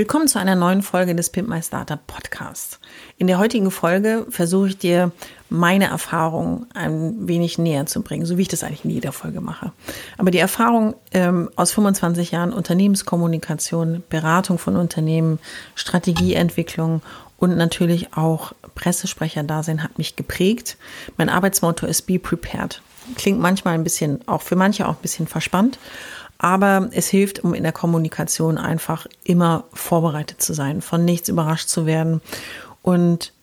Willkommen zu einer neuen Folge des Pimp My Startup Podcasts. In der heutigen Folge versuche ich dir meine Erfahrung ein wenig näher zu bringen, so wie ich das eigentlich in jeder Folge mache. Aber die Erfahrung ähm, aus 25 Jahren Unternehmenskommunikation, Beratung von Unternehmen, Strategieentwicklung und natürlich auch Pressesprecher-Dasein hat mich geprägt. Mein Arbeitsmotto ist Be Prepared. Klingt manchmal ein bisschen, auch für manche auch ein bisschen verspannt. Aber es hilft, um in der Kommunikation einfach immer vorbereitet zu sein, von nichts überrascht zu werden und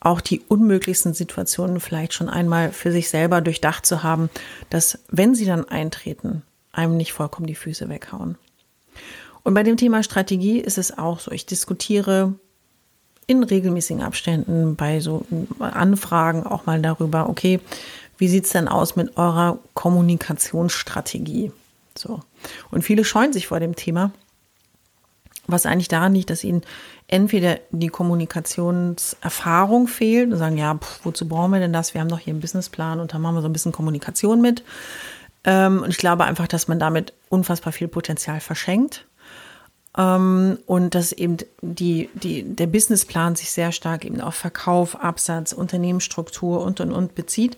auch die unmöglichsten Situationen vielleicht schon einmal für sich selber durchdacht zu haben, dass wenn sie dann eintreten, einem nicht vollkommen die Füße weghauen. Und bei dem Thema Strategie ist es auch so, ich diskutiere in regelmäßigen Abständen bei so Anfragen auch mal darüber, okay, wie sieht's denn aus mit eurer Kommunikationsstrategie? So. Und viele scheuen sich vor dem Thema, was eigentlich daran liegt, dass ihnen entweder die Kommunikationserfahrung fehlt und sagen, ja, pff, wozu brauchen wir denn das? Wir haben doch hier einen Businessplan und da machen wir so ein bisschen Kommunikation mit. Ähm, und ich glaube einfach, dass man damit unfassbar viel Potenzial verschenkt. Ähm, und dass eben die, die, der Businessplan sich sehr stark eben auf Verkauf, Absatz, Unternehmensstruktur und und und bezieht.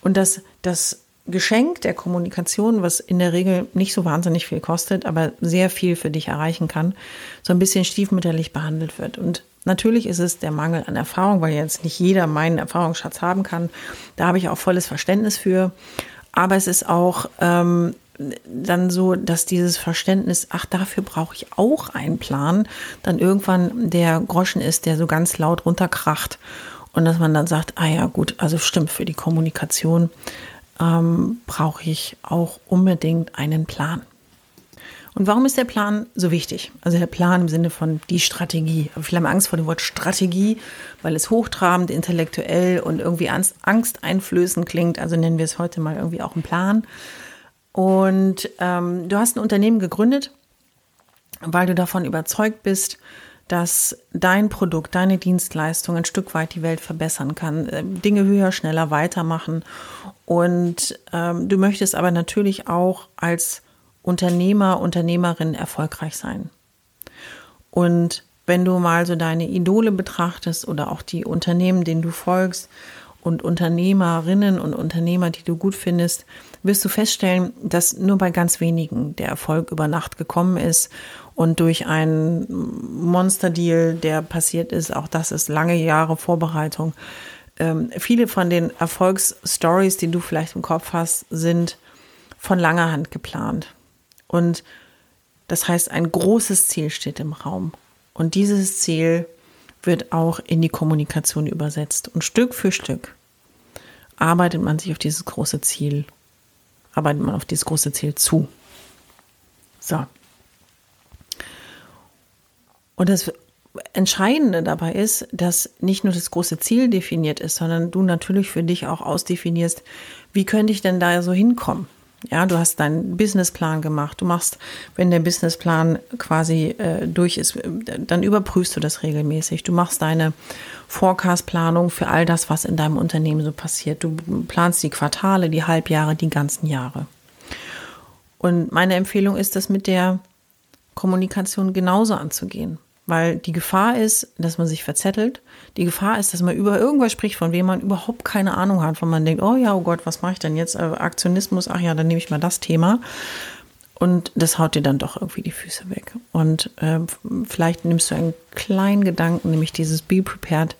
Und dass das Geschenk der Kommunikation, was in der Regel nicht so wahnsinnig viel kostet, aber sehr viel für dich erreichen kann, so ein bisschen stiefmütterlich behandelt wird. Und natürlich ist es der Mangel an Erfahrung, weil jetzt nicht jeder meinen Erfahrungsschatz haben kann. Da habe ich auch volles Verständnis für. Aber es ist auch ähm, dann so, dass dieses Verständnis, ach, dafür brauche ich auch einen Plan, dann irgendwann der Groschen ist, der so ganz laut runterkracht. Und dass man dann sagt, ah ja, gut, also stimmt, für die Kommunikation ähm, brauche ich auch unbedingt einen Plan. Und warum ist der Plan so wichtig? Also der Plan im Sinne von die Strategie. Viele haben Angst vor dem Wort Strategie, weil es hochtrabend, intellektuell und irgendwie angsteinflößend klingt. Also nennen wir es heute mal irgendwie auch einen Plan. Und ähm, du hast ein Unternehmen gegründet, weil du davon überzeugt bist, dass dein Produkt, deine Dienstleistung ein Stück weit die Welt verbessern kann, äh, Dinge höher, schneller weitermachen. Und ähm, du möchtest aber natürlich auch als Unternehmer, Unternehmerin erfolgreich sein. Und wenn du mal so deine Idole betrachtest oder auch die Unternehmen, denen du folgst und Unternehmerinnen und Unternehmer, die du gut findest, wirst du feststellen, dass nur bei ganz wenigen der Erfolg über Nacht gekommen ist und durch einen Monsterdeal, der passiert ist, auch das ist lange Jahre Vorbereitung. Ähm, viele von den Erfolgsstories, die du vielleicht im Kopf hast, sind von langer Hand geplant. Und das heißt, ein großes Ziel steht im Raum. Und dieses Ziel wird auch in die Kommunikation übersetzt. Und Stück für Stück arbeitet man sich auf dieses große Ziel, arbeitet man auf dieses große Ziel zu. So. Und das Entscheidende dabei ist, dass nicht nur das große Ziel definiert ist, sondern du natürlich für dich auch ausdefinierst, wie könnte ich denn da so hinkommen? Ja, du hast deinen Businessplan gemacht. Du machst, wenn der Businessplan quasi äh, durch ist, dann überprüfst du das regelmäßig. Du machst deine Forecast-Planung für all das, was in deinem Unternehmen so passiert. Du planst die Quartale, die Halbjahre, die ganzen Jahre. Und meine Empfehlung ist, das mit der Kommunikation genauso anzugehen. Weil die Gefahr ist, dass man sich verzettelt. Die Gefahr ist, dass man über irgendwas spricht, von wem man überhaupt keine Ahnung hat, von man denkt, oh ja, oh Gott, was mache ich denn jetzt? Äh, Aktionismus, ach ja, dann nehme ich mal das Thema. Und das haut dir dann doch irgendwie die Füße weg. Und äh, vielleicht nimmst du einen kleinen Gedanken, nämlich dieses Be Prepared,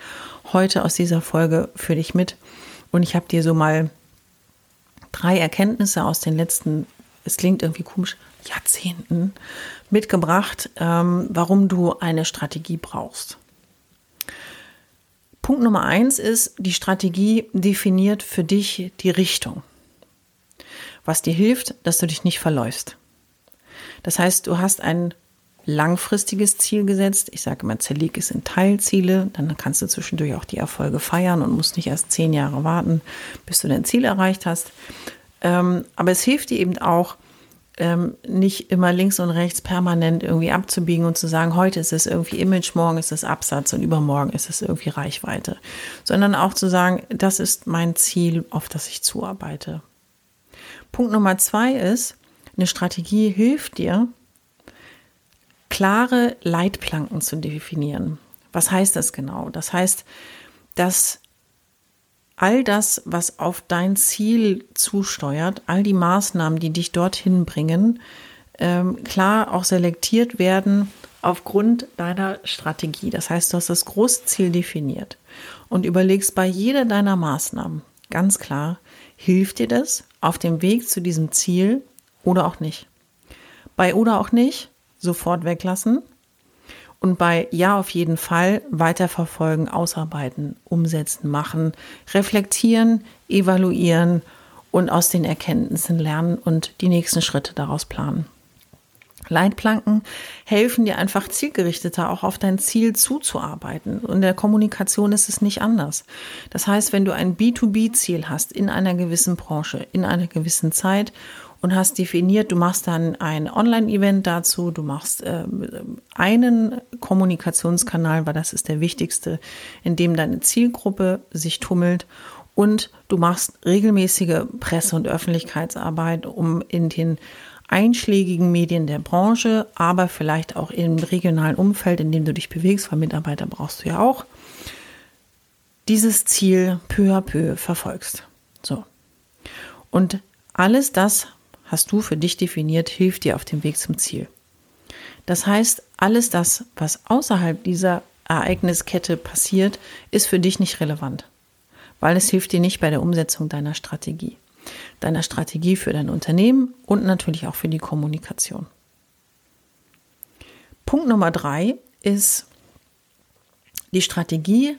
heute aus dieser Folge für dich mit. Und ich habe dir so mal drei Erkenntnisse aus den letzten es klingt irgendwie komisch, Jahrzehnten mitgebracht, ähm, warum du eine Strategie brauchst. Punkt Nummer eins ist, die Strategie definiert für dich die Richtung, was dir hilft, dass du dich nicht verläufst. Das heißt, du hast ein langfristiges Ziel gesetzt. Ich sage immer, zerleg es in Teilziele. Dann kannst du zwischendurch auch die Erfolge feiern und musst nicht erst zehn Jahre warten, bis du dein Ziel erreicht hast. Ähm, aber es hilft dir eben auch, ähm, nicht immer links und rechts permanent irgendwie abzubiegen und zu sagen, heute ist es irgendwie Image, morgen ist es Absatz und übermorgen ist es irgendwie Reichweite, sondern auch zu sagen, das ist mein Ziel, auf das ich zuarbeite. Punkt Nummer zwei ist, eine Strategie hilft dir, klare Leitplanken zu definieren. Was heißt das genau? Das heißt, dass all das, was auf dein Ziel zusteuert, all die Maßnahmen, die dich dorthin bringen, ähm, klar auch selektiert werden aufgrund deiner Strategie. Das heißt, du hast das große Ziel definiert und überlegst bei jeder deiner Maßnahmen ganz klar, hilft dir das auf dem Weg zu diesem Ziel oder auch nicht. Bei oder auch nicht sofort weglassen und bei Ja auf jeden Fall weiterverfolgen, ausarbeiten, umsetzen, machen, reflektieren, evaluieren und aus den Erkenntnissen lernen und die nächsten Schritte daraus planen. Leitplanken helfen dir einfach zielgerichteter auch auf dein Ziel zuzuarbeiten. Und in der Kommunikation ist es nicht anders. Das heißt, wenn du ein B2B-Ziel hast in einer gewissen Branche, in einer gewissen Zeit und hast definiert, du machst dann ein Online-Event dazu, du machst äh, einen Kommunikationskanal, weil das ist der wichtigste, in dem deine Zielgruppe sich tummelt und du machst regelmäßige Presse- und Öffentlichkeitsarbeit, um in den einschlägigen Medien der Branche, aber vielleicht auch im regionalen Umfeld, in dem du dich bewegst, weil Mitarbeiter brauchst du ja auch, dieses Ziel peu à peu verfolgst. So. Und alles das hast du für dich definiert, hilft dir auf dem Weg zum Ziel. Das heißt, alles das, was außerhalb dieser Ereigniskette passiert, ist für dich nicht relevant, weil es hilft dir nicht bei der Umsetzung deiner Strategie. Deiner Strategie für dein Unternehmen und natürlich auch für die Kommunikation. Punkt Nummer drei ist, die Strategie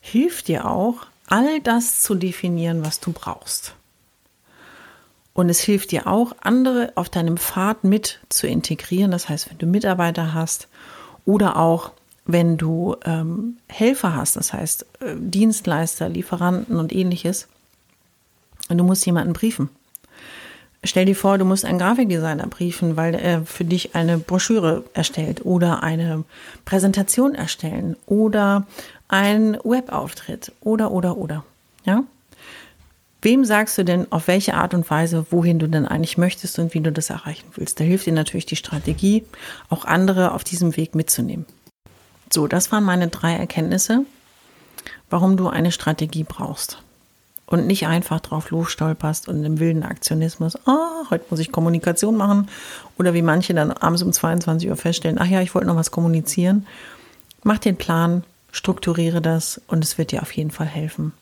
hilft dir auch, all das zu definieren, was du brauchst. Und es hilft dir auch, andere auf deinem Pfad mit zu integrieren. Das heißt, wenn du Mitarbeiter hast oder auch wenn du ähm, Helfer hast, das heißt äh, Dienstleister, Lieferanten und ähnliches, und du musst jemanden briefen. Stell dir vor, du musst einen Grafikdesigner briefen, weil er für dich eine Broschüre erstellt oder eine Präsentation erstellen oder ein Webauftritt oder oder oder. Ja? Wem sagst du denn, auf welche Art und Weise, wohin du denn eigentlich möchtest und wie du das erreichen willst? Da hilft dir natürlich die Strategie, auch andere auf diesem Weg mitzunehmen. So, das waren meine drei Erkenntnisse, warum du eine Strategie brauchst. Und nicht einfach drauf losstolperst und im wilden Aktionismus, ah, heute muss ich Kommunikation machen. Oder wie manche dann abends um 22 Uhr feststellen, ach ja, ich wollte noch was kommunizieren. Mach den Plan, strukturiere das und es wird dir auf jeden Fall helfen.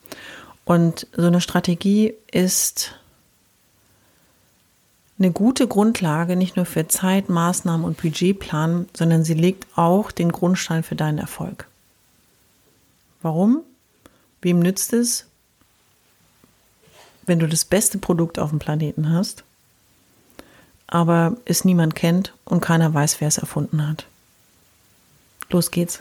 Und so eine Strategie ist eine gute Grundlage nicht nur für Zeit, Maßnahmen und Budgetplan, sondern sie legt auch den Grundstein für deinen Erfolg. Warum? Wem nützt es, wenn du das beste Produkt auf dem Planeten hast, aber es niemand kennt und keiner weiß, wer es erfunden hat? Los geht's.